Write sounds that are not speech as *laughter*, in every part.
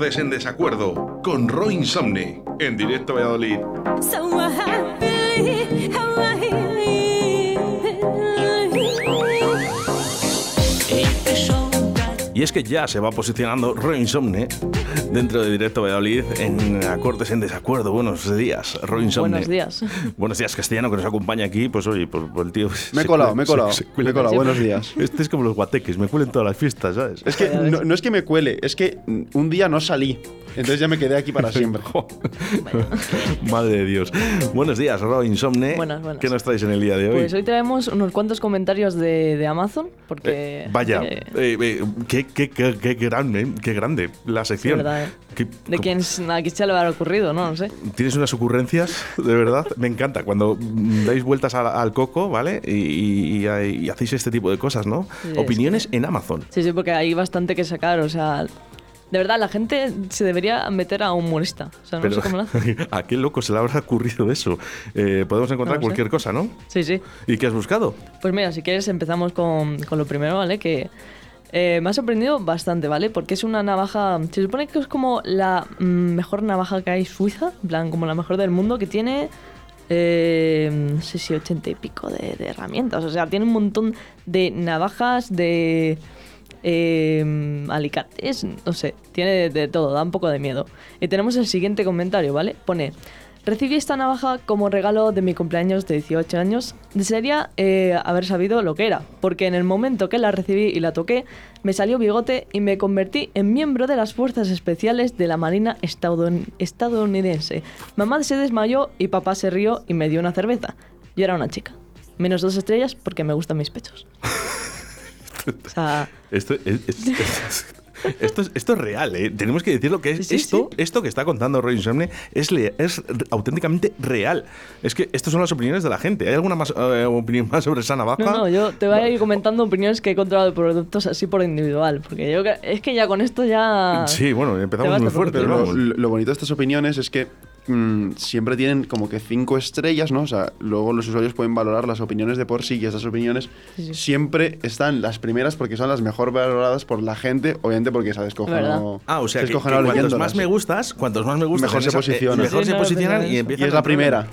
Acordes en Desacuerdo con Roy Insomne en directo a Valladolid. Y es que ya se va posicionando Roy Insomne dentro de Directo Valladolid en Acordes en Desacuerdo. Buenos días, Roy Insomne. Buenos días. *laughs* Buenos días, Castellano, que nos acompaña aquí. Pues oye, por, por el tío. Me he colado, me he colado. Me he colado, buenos días. *laughs* Este es como los guateques, me cuelen todas las fiestas, ¿sabes? Es que no, no es que me cuele, es que un día no salí. Entonces ya me quedé aquí para *laughs* siempre. Madre de Dios. Buenos días, Roy Insomne. Buenas, buenas. ¿Qué nos traes en el día de hoy? Pues hoy traemos unos cuantos comentarios de, de Amazon, porque... Eh, vaya, eh, eh, eh, qué, qué, qué, qué grande, qué grande la sección. verdad, ¿eh? Qué- de quién a quién se le habrá ocurrido, ¿no? No sé. Tienes unas ocurrencias, de verdad. Me encanta cuando dais vueltas al, al coco, ¿vale? Y, y- y- y hacéis este tipo de cosas, ¿no? Sí, Opiniones en Amazon. Sí, sí, porque hay bastante que sacar, o sea... De verdad, la gente se debería meter a un humorista. O sea, no Pero, sé cómo lo hace. *laughs* ¿A qué loco se le habrá ocurrido eso? Eh, podemos encontrar No lo sé. cualquier cosa, ¿no? Sí, sí. ¿Y qué has buscado? Pues mira, si quieres empezamos con, con lo primero, ¿vale? Que eh, me ha sorprendido bastante, ¿vale? Porque es una navaja, se supone que es como la mm, mejor navaja que hay suiza, en plan, como la mejor del mundo, que tiene, eh, no sé si ochenta y pico de, herramientas. O sea, tiene un montón de navajas, de eh, alicates, no sé, tiene de todo, da un poco de miedo. Y tenemos el siguiente comentario, ¿vale? Pone... Recibí esta navaja como regalo de mi cumpleaños de 18 años. Desearía eh, haber sabido lo que era, porque en el momento que la recibí y la toqué, me salió bigote y me convertí en miembro de las fuerzas especiales de la Marina estadoun- estadounidense. Mamá se desmayó y papá se rió y me dio una cerveza. Yo era una chica. Menos dos estrellas porque me gustan mis pechos. *laughs* O sea, Esto es, es- es- esto es, esto es real, ¿eh? Tenemos que decir lo que es. Sí, esto, sí. esto que está contando Roy Insomne es, es auténticamente real. Es que estas son las opiniones de la gente. ¿Hay alguna más, eh, opinión más sobre esa navaja? no, no, yo te voy a ir comentando opiniones que he encontrado de productos así por individual, porque yo es que ya con esto ya... Sí, bueno, empezamos muy fuerte. lo, lo bonito de estas opiniones es que mm, siempre tienen como que cinco estrellas, ¿no? O sea, luego los usuarios pueden valorar las opiniones de por sí y esas opiniones Sí, sí. siempre están las primeras porque son las mejor valoradas por la gente, obviamente porque se ha descojonado. Ah, o sea, se que, que descojonado cuantos leyéndolas. más me gustas, cuantos más me gustas, Mejor se eh, posicionan. mejor Sí, se no, posicionan y empiezan Y es la primera.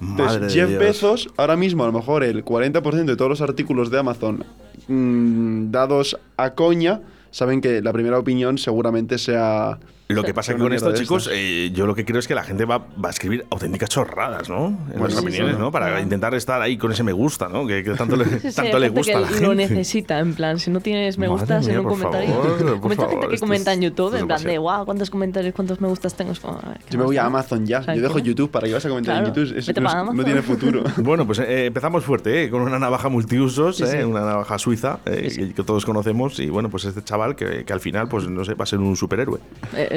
Madre Entonces, de Jeff. Bezos, ahora mismo, a lo mejor el 40% de todos los artículos de Amazon mm, dados a coña, saben que la primera opinión seguramente sea. Lo que pasa que con esto, chicos, eh, yo lo que creo es que la gente va, va a escribir auténticas chorradas, ¿no? En Bueno, las sí, opiniones, sí. ¿no? Para intentar estar ahí con ese me gusta, ¿no? Que, que tanto le, *laughs* Sí, tanto gusta a la gente. lo necesita, en plan, si no tienes me Madre gustas en un por comentario. favor, favor, gente que comenta es- en YouTube, en plan de, wow, cuántos comentarios, cuántos me gustas tengo. Como, a ver, ¿qué Yo me voy a? Amazon ya. ¿Sabes Yo dejo? YouTube para que vas a comentar en. YouTube. Es- Vete no, tiene futuro. *laughs* Bueno, pues eh, empezamos fuerte, ¿eh? Con una navaja multiusos, ¿eh? Una navaja suiza, ¿eh? Que, que todos conocemos. Y bueno, pues este chaval que, que al final, pues no sé, va a ser un superhéroe.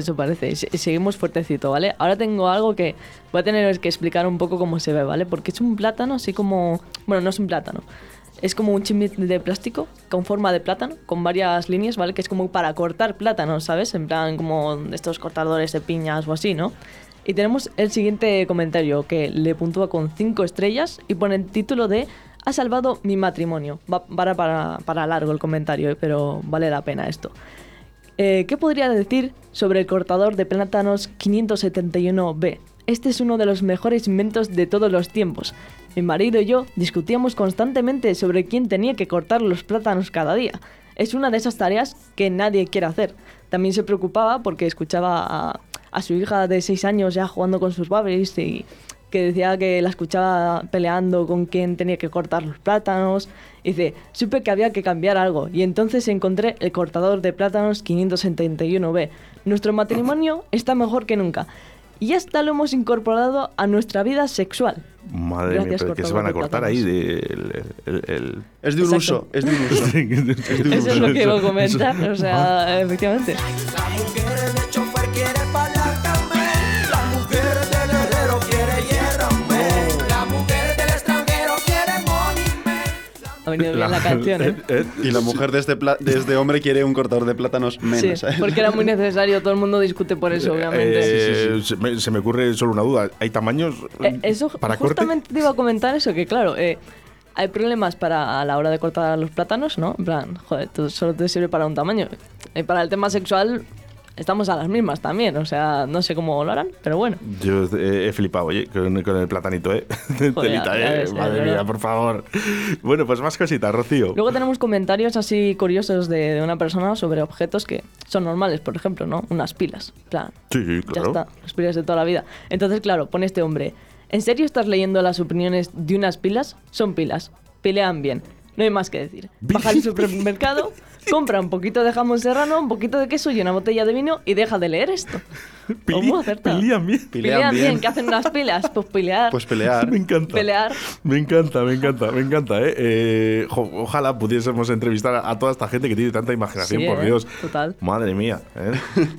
Eso parece. Seguimos fuertecito, ¿vale? Ahora tengo algo que voy a tener que explicar un poco cómo se ve, ¿vale? Porque es un plátano así como... Bueno, no es un plátano. Es como un chimit de plástico con forma de plátano, con varias líneas, ¿vale? Que es como para cortar plátanos, ¿sabes? En plan como estos cortadores de piñas o así, ¿no? Y tenemos el siguiente comentario que le puntúa con 5 estrellas y pone el título de Ha salvado mi matrimonio. Va para, para, para largo el comentario, pero vale la pena esto. Eh, ¿Qué podría decir sobre el cortador de plátanos 571B? Este es uno de los mejores inventos de todos los tiempos. Mi marido y yo discutíamos constantemente sobre quién tenía que cortar los plátanos cada día. Es una de esas tareas que nadie quiere hacer. También se preocupaba porque escuchaba a, su hija de 6 años ya jugando con sus babys y que decía que la escuchaba peleando con quién tenía que cortar los plátanos. Y dice, supe que había que cambiar algo y entonces encontré el cortador de plátanos 571B. Nuestro matrimonio está mejor que nunca. Y hasta lo hemos incorporado a nuestra vida sexual. Madre Gracias, mía, pero que se van a cortar ahí de, el, el- el- Es de un Exacto. uso, es de un uso. *laughs* Es de Eso es lo que iba a comentar, o sea, efectivamente. La mujer del chofer quiere paláncame, Ha venido bien la canción, ¿eh? eh, Y la mujer de este, pla- de este hombre quiere un cortador de plátanos Sí, menos. ¿sabes? porque era muy necesario, todo el mundo discute por eso, obviamente. eh, Se, me, se me ocurre solo una duda. ¿Hay tamaños Eh, eso para corte? justamente te iba a comentar eso, que claro, eh, hay problemas para a la hora de cortar los plátanos, ¿no? En plan, joder, tú solo te sirve para un tamaño. Y para el tema sexual estamos a las mismas también. O sea, no sé cómo lo harán, pero bueno. Yo eh, he flipado, oye, con, con el platanito, ¿eh? *laughs* Telita, ya ¿eh? ves, ya Madre mía, por favor. Bueno, pues más cositas, Rocío. Luego tenemos comentarios así curiosos de, de una persona sobre objetos que son normales, por ejemplo, ¿no? Unas pilas. Plan, Sí, sí, ya claro. está, las pilas de toda la vida. Entonces, claro, pone este hombre, ¿en serio estás leyendo las opiniones de unas pilas? Son pilas, pelean bien, no hay más que decir. *laughs* Baja al supermercado, compra un poquito de jamón serrano, un poquito de queso y una botella de vino y deja de leer esto. Pili-. Pilían bien. Pelean Pelean bien, bien. ¿qué hacen unas pilas? Pues pelear. Pues pelear. *laughs* Me encanta. Pelear. Me encanta, me encanta, me encanta, ¿eh? Eh, jo- ojalá pudiésemos entrevistar a, a toda esta gente que tiene tanta imaginación, Sí, por ¿eh? Dios. Total. Madre mía, ¿eh?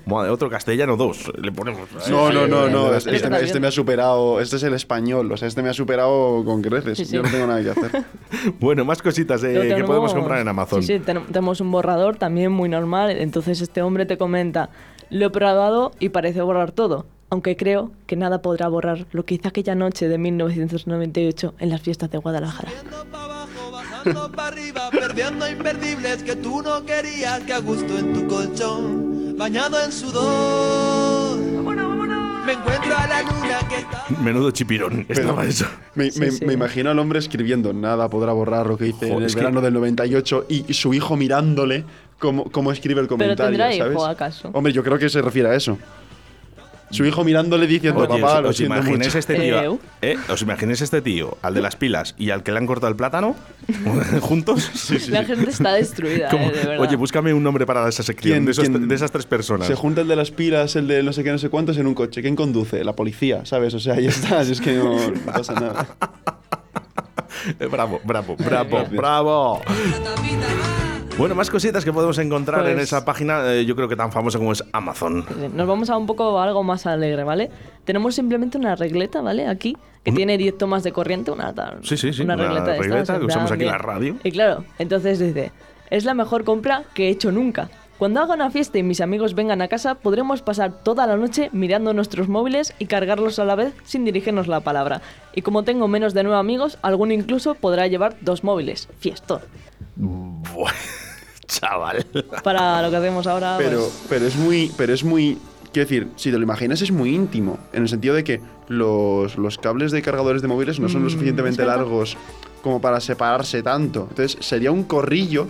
Madre, otro castellano dos, le ponemos. No, no, no, no. Eh, Este, este me, este me ha superado. Este es el español. O sea, este me ha superado con creces. Sí, sí. Yo no tengo nada que hacer. *laughs* Bueno, más cositas eh, que podemos comprar en Amazon. Sí, sí, ten- tenemos un borrador también muy normal. Entonces este hombre te comenta, lo he probado y parece borrar todo. Aunque creo que nada podrá borrar lo que hice aquella noche de 1998 en las fiestas de Guadalajara. Subiendo pa' abajo, bajando para arriba, perdiendo imperdibles que tú no querías, que a gusto en tu colchón, bañado en sudor. Me encuentro a la luna que está. Menudo chipirón, estaba eso. Me, Sí, me- sí. me imagino al hombre escribiendo, nada podrá borrar lo que hice en el que- verano del 98 y, y su hijo mirándole cómo, cómo escribe el comentario, tendrá hijo, ¿sabes? acaso? Hombre, yo creo que se refiere a eso. Su hijo mirándole diciendo, Oye, papá, ¿os, lo os siento imagináis mucho. este tío? Eu. eh, ¿Os imagináis este tío, al de las pilas y al que le han cortado el plátano? *laughs* ¿Juntos? Sí, sí, La sí. gente está destruida, Como, eh, de verdad. Oye, búscame un nombre para esa sección, ¿Quién- de, esos- quién- de esas tres personas. Se junta el de las pilas, el de no sé qué, no sé cuántos en un coche. ¿Quién conduce? La policía, ¿sabes? O sea, ya está, si es que no, no pasa nada. *laughs* Eh, bravo, bravo, bravo, bravo. Bueno, más cositas que podemos encontrar en Pues- esa página, eh, yo creo que tan famosa como es Amazon. Nos vamos a un poco a algo más alegre, ¿vale? Tenemos simplemente una regleta, ¿vale? Aquí, que tiene 10 tomas de corriente, una Sí, sí, sí, una una regleta, de estas, regleta que en usamos aquí en la radio. Y claro, entonces dice, es la mejor compra que he hecho nunca. Cuando haga una fiesta y mis amigos vengan a casa, podremos pasar toda la noche mirando nuestros móviles y cargarlos a la vez sin dirigirnos la palabra. Y como tengo menos de nueve amigos, alguno incluso podrá llevar dos móviles. Fiestón. Buah, chaval. Para lo que hacemos ahora. *laughs* Pero, pues, pero es muy, pero es muy, quiero decir, si te lo imaginas es muy íntimo, en el sentido de que los, los cables de cargadores de móviles no son lo Mm, suficientemente largos como para separarse tanto. Entonces sería un corrillo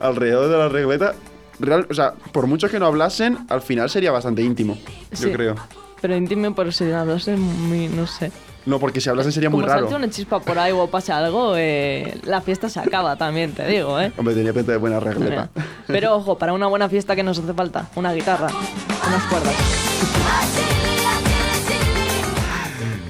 alrededor de la regleta. Real, o sea, por mucho que no hablasen, al final sería bastante íntimo, Sí. yo creo. Pero íntimo, pero si hablas es muy, no sé. No, porque si hablasen sería muy Como raro. salte una chispa por ahí o pase algo, eh, la fiesta se acaba también, te digo, ¿eh? Hombre, tenía pinta de buena regleta. Pero ojo, para una buena fiesta que nos hace falta, una guitarra, unas cuerdas.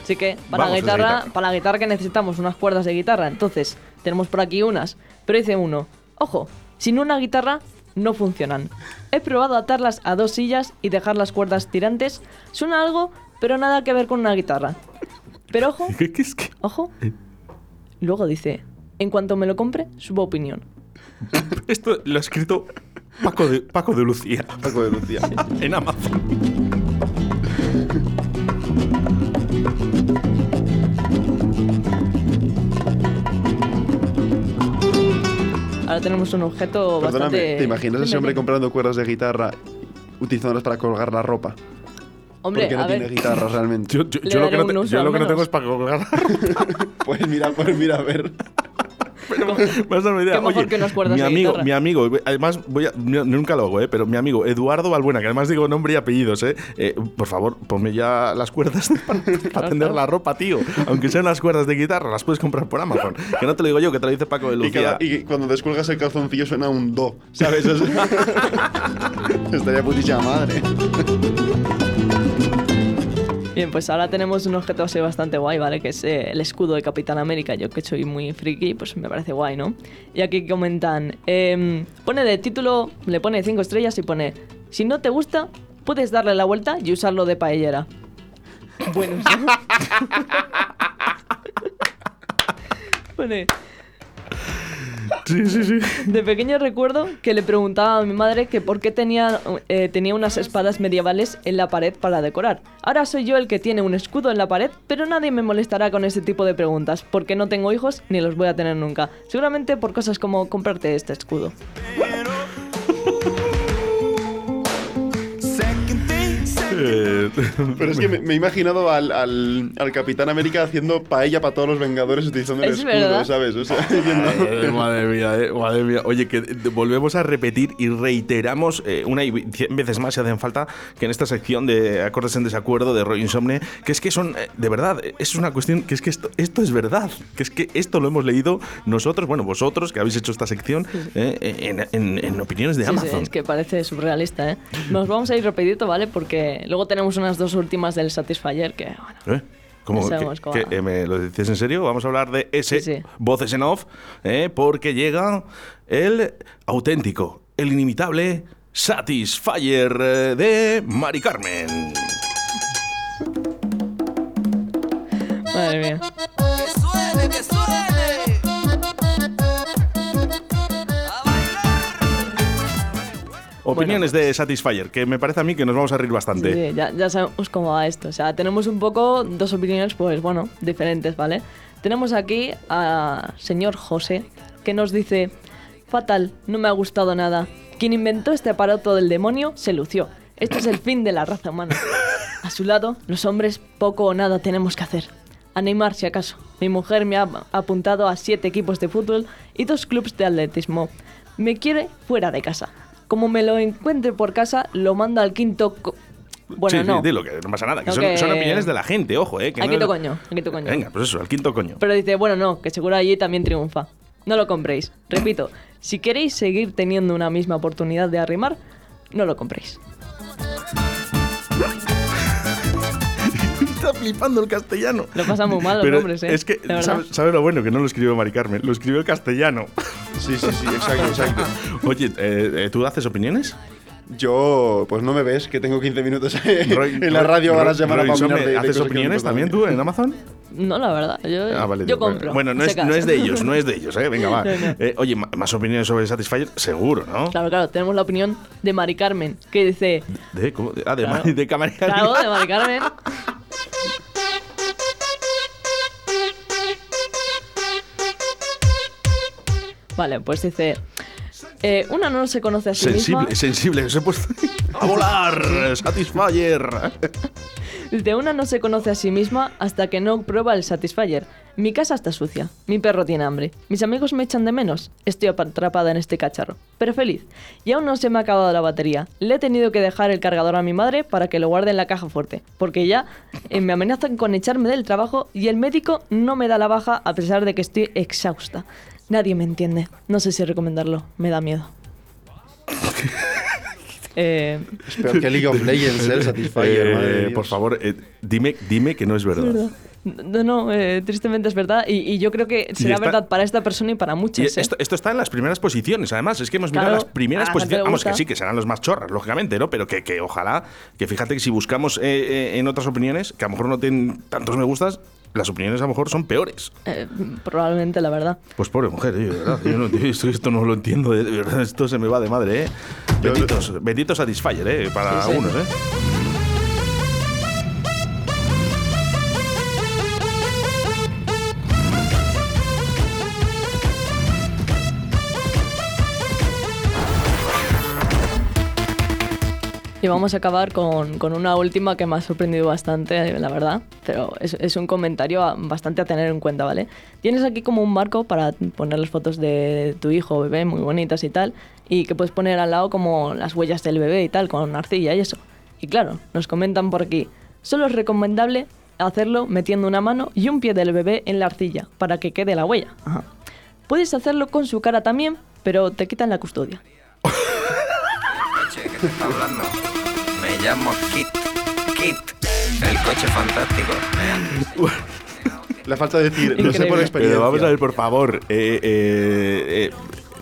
Así que para Vamos, la guitarra. para la guitarra que necesitamos unas cuerdas de guitarra. Entonces, tenemos por aquí unas, pero dice uno, ojo, sin una guitarra no funcionan. He probado atarlas a dos sillas y dejar las cuerdas tirantes. Suena algo, pero nada que ver con una guitarra. Pero ojo, *laughs* ¿Qué, qué es que? Ojo. Luego dice, en cuanto me lo compre, subo opinión. *laughs* Esto lo ha escrito Paco de, Paco de Lucía *laughs* Paco de Lucía. en Amazon. Ahora tenemos un objeto Perdóname, bastante... ¿te imaginas a ese hombre comprando cuerdas de guitarra utilizándolas para colgar la ropa? Hombre, porque no a tiene ver, guitarra realmente. Yo, yo- yo lo que no, te- uso, yo lo que no tengo es para colgar. *laughs* Pues mira, pues mira, a ver. Pero me has dado una idea. Qué mejor Oye, que cuerdas mi de amigo, guitarra. mi amigo, además voy a, nunca lo hago, ¿eh? pero mi amigo Eduardo Balbuena, que además digo nombre y apellidos, ¿eh? Eh, por favor, ponme ya las cuerdas para, para *laughs* tender la ropa, tío. Aunque sean las cuerdas de guitarra, las puedes comprar por Amazon. Que no te lo digo yo, que te lo dice Paco de Y, Lucía. cada- y cuando descuelgas el calzoncillo suena un do, ¿sabes? *laughs* Estaría putísima madre. Bien, pues ahora tenemos un objeto así bastante guay, ¿vale? Que es eh, el escudo de Capitán América. Yo que soy muy friki, pues me parece guay, ¿no? Y aquí comentan, em, pone de título, le pone 5 estrellas y pone, si no te gusta, puedes darle la vuelta y usarlo de paellera. Bueno, ¿no? *laughs* pone, De pequeño recuerdo que le preguntaba a mi madre que por qué tenía, eh, tenía unas espadas medievales en la pared para decorar. Ahora soy yo el que tiene un escudo en la pared, pero nadie me molestará con ese tipo de preguntas, porque no tengo hijos ni los voy a tener nunca. Seguramente por cosas como comprarte este escudo. Pero es que me, me he imaginado al, al, al Capitán América haciendo paella para todos los Vengadores utilizando el Es escudo, verdad. ¿sabes? O sea, *laughs* yendo- Eh, madre mía, eh, madre mía. Oye, que eh, volvemos a repetir y reiteramos eh, una y cien veces más si hacen falta que en esta sección de acordes en desacuerdo de Roy Insomne, que es que son, eh, de verdad, eh, es una cuestión, que es que esto, esto es verdad, que es que esto lo hemos leído nosotros, bueno, vosotros que habéis hecho esta sección, eh, en, en- en opiniones de Sí, sí, Amazon. es que parece surrealista, ¿eh? Nos vamos a ir rapidito, ¿vale? Porque luego tenemos unas dos últimas del Satisfyer que, bueno, ¿Eh? ¿Cómo? No ¿Qué- sabemos cómo qué- va. eh, ¿Me lo dices en serio? Vamos a hablar de ese Sí, sí. voces en off, eh, porque llega el auténtico, el inimitable Satisfyer de Mari Carmen. madre mía. Que suene, que suene. Opiniones de Satisfyer, que me parece a mí que nos vamos a reír bastante. Sí, sí, ya, ya sabemos cómo va esto. O sea, tenemos un poco dos opiniones, pues bueno, diferentes, ¿vale? Tenemos aquí a señor José, que nos dice, fatal, no me ha gustado nada. Quien inventó este aparato del demonio se lució. Esto es el fin de la raza humana. A su lado, los hombres poco o nada tenemos que hacer. A Neymar, si acaso. Mi mujer me ha apuntado a siete equipos de fútbol y dos clubes de atletismo. Me quiere fuera de casa. Como me lo encuentre por casa, lo manda al quinto... co- Bueno, sí, no. sí, dilo, que no pasa nada. Que No, son, que- son opiniones de la gente, ojo, eh. Que Al no quinto es- coño, al quinto coño. Venga, pues eso, al quinto coño. Pero dice, bueno, no, que seguro allí también triunfa. No lo compréis. Repito, si queréis seguir teniendo una misma oportunidad de arrimar, no lo compréis. Flipando el castellano. Lo pasan muy mal los Pero hombres, ¿eh? Es que, De. ¿sabes, sabes lo bueno? Que no lo escribió Mari Carmen, lo escribió el castellano. Sí, sí, sí, exacto, exacto. Oye, eh, eh, ¿tú haces opiniones? Yo, pues no me ves, que tengo 15 minutos Roy- en la Roy- radio a la Roy- semana Roy para opinar de, de ¿Haces opiniones también tú en Amazon? No, la verdad, yo, Ah, vale, yo compro. Bueno, no es, no es de ellos, no es de ellos, ¿eh? Venga, va. *laughs* No, no. Eh, oye, más opiniones sobre Satisfyer, seguro, ¿no? Claro, claro, tenemos la opinión de Mari Carmen, que dice... ¿De, cómo? Ah, de, Claro. Mari- de Camarera. Claro, de Mari Carmen. *laughs* Vale, pues dice... eh, una no se conoce a sí Sensible, misma... sensible, he puesto a volar, Satisfyer. Dice, una no se conoce a sí misma hasta que no prueba el Satisfyer. Mi casa está sucia, mi perro tiene hambre, mis amigos me echan de menos, estoy atrapada en este cacharro, pero feliz. Y aún no se me ha acabado la batería. Le he tenido que dejar el cargador a mi madre para que lo guarde en la caja fuerte, porque ya eh, me amenazan con echarme del trabajo y el médico no me da la baja a pesar de que estoy exhausta. Nadie me entiende. No sé si recomendarlo, me da miedo. *laughs* eh, Es peor que League of Legends, el Satisfyer, Eh, madre de Dios. por favor, eh, dime, dime que no es verdad. No, no, eh, tristemente es verdad. Y, y yo creo que será está- verdad para esta persona y para Y muchos. ¿eh? esto, está en las primeras posiciones, además. Es que hemos mirado Claro, las primeras a la gente posiciones. Vamos, que sí, que serán los más chorras, lógicamente, ¿no? Pero que, que ojalá, que fíjate que si buscamos eh, eh, en otras opiniones, que a lo mejor no tienen tantos me gustas, las opiniones a lo mejor son peores. Eh, probablemente, la verdad. Pues pobre mujer, eh, de verdad. Yo no, *laughs* esto, esto no lo entiendo, de, verdad. Esto se me va de madre, ¿eh? Yo- Benditos, benditos Satisfyer, ¿eh? Para Sí, sí. algunos, ¿eh? Y vamos a acabar con, con una última que me ha sorprendido bastante, la verdad. Pero es, un comentario bastante a tener en cuenta, ¿vale? Tienes aquí como un marco para poner las fotos de tu hijo o bebé, muy bonitas y tal. Y que puedes poner al lado como las huellas del bebé y tal, con arcilla y eso. Y claro, nos comentan por aquí. Solo es recomendable hacerlo metiendo una mano y un pie del bebé en la arcilla para que quede la huella. Puedes hacerlo con su cara también, pero te quitan la custodia. *laughs* llamo Kit. Kit. El coche fantástico. La falta de decir, lo sé por experiencia. Pero vamos a ver, por favor. eh, eh, eh,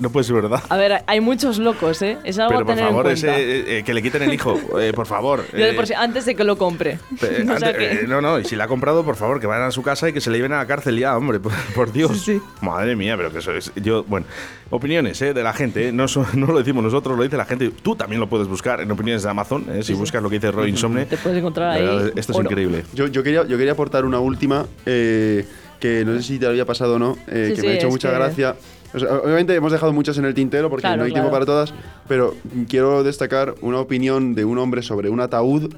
no puede ser verdad. A ver, hay muchos locos, ¿eh? Es algo Pero a por tener favor, en cuenta. ese, eh, que le quiten el hijo, *laughs* eh, por favor. Yo de eh, por sí, antes de que lo compre. eh, *laughs* O sea antes- que- eh, no, no, y si la ha comprado, por favor, que vayan a su casa y que se le lleven a la cárcel ya, hombre, *laughs* por, por Dios. Sí, sí. Madre mía, pero que eso es. Yo, bueno, opiniones eh, de la gente, eh, no, so- no lo decimos nosotros, lo dice la gente. Tú también lo puedes buscar en opiniones de Amazon, eh, si buscas lo que dice Roy Insomne. Te puedes encontrar ahí verdad, Esto es oro. increíble. Yo, yo quería, yo quería aportar una última eh, que no sé si te había pasado o no, eh, Sí, que sí, me ha hecho mucha que- gracia. O sea, obviamente hemos dejado muchas en el tintero porque Claro, no hay tiempo claro. para todas, pero quiero destacar una opinión de un hombre sobre un ataúd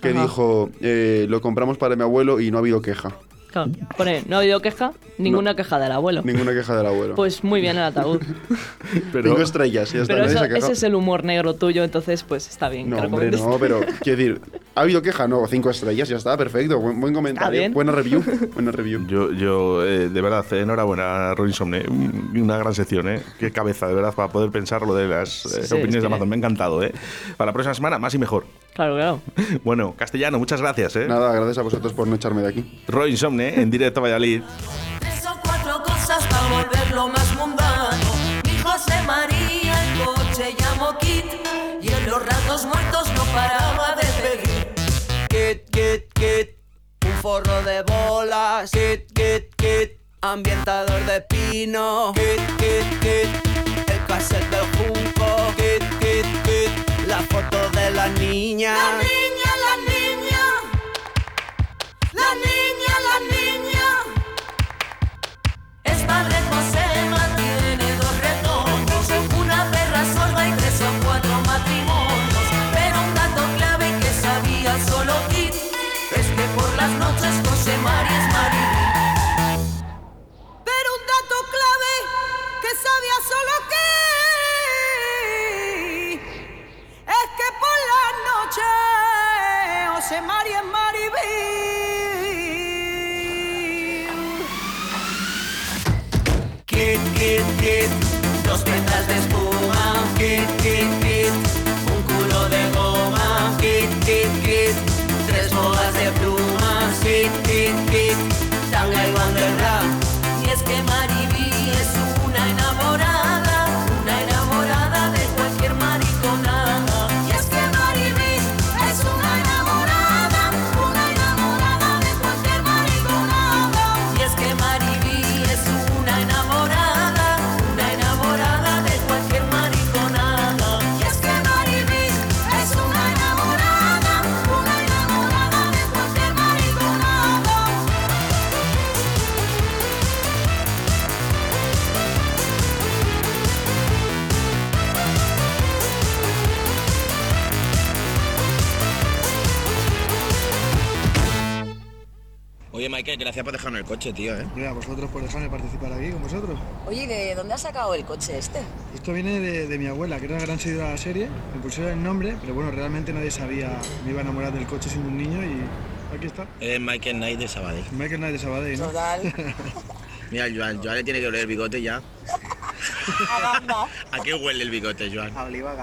que Ajá. dijo, eh, lo compramos para mi abuelo y no ha habido queja. Claro, pone, no ha habido queja, ninguna queja del abuelo. Ninguna queja del abuelo. Pues muy bien el ataúd. *laughs* Pero, Cinco estrellas, ya está, Pero eso- ese es el humor negro tuyo, entonces pues está bien. No, que lo hombre, no, pero quiero decir, ¿ha habido queja? No, cinco estrellas, ya está, perfecto. Buen, buen comentario. bien. Buena review. *laughs* Buena review. Yo, yo eh, de verdad, eh, enhorabuena, Rolling Somne. Un- Una gran sección, ¿eh? Qué cabeza, de verdad, para poder pensar lo de las eh, sí, opiniones es de Amazon. Me ha encantado, ¿eh? Para la próxima semana, más y mejor. Claro, claro. *laughs* Bueno, castellano, muchas gracias, ¿eh? Nada, gracias a vosotros por no echarme de aquí. Rolling Somne, en directo a Valladolid. Tres o cuatro cosas para volverlo más mundano. Forro de bolas. Kit, kit, kit, ambientador de pino. Kit, kit, kit, el cassette del junco. Kit, kit, kit, la foto de la niña. La niña, la niña. La niña, la niña. Es padre Josema, tiene dos retornos. Una perra sorda y las noches José María que Maribí Oye, Michael, gracias por dejarme el coche, tío, ¿eh? Mira, vosotros por dejarme participar aquí con vosotros. Oye, ¿y ¿de dónde has sacado el coche este? Esto viene de, de mi abuela, que era una gran seguidora de la serie. Me pusieron el nombre, pero bueno, realmente nadie sabía. Me iba a enamorar del coche siendo un niño y aquí está. Eres Michael Knight de Sabadell. Michael Knight de Sabadell, ¿no? Total. *laughs* Mira, Joan, Joan le tiene que oler el bigote ya. *laughs* A gamba. ¿A qué huele el bigote, Joan? A Oliva.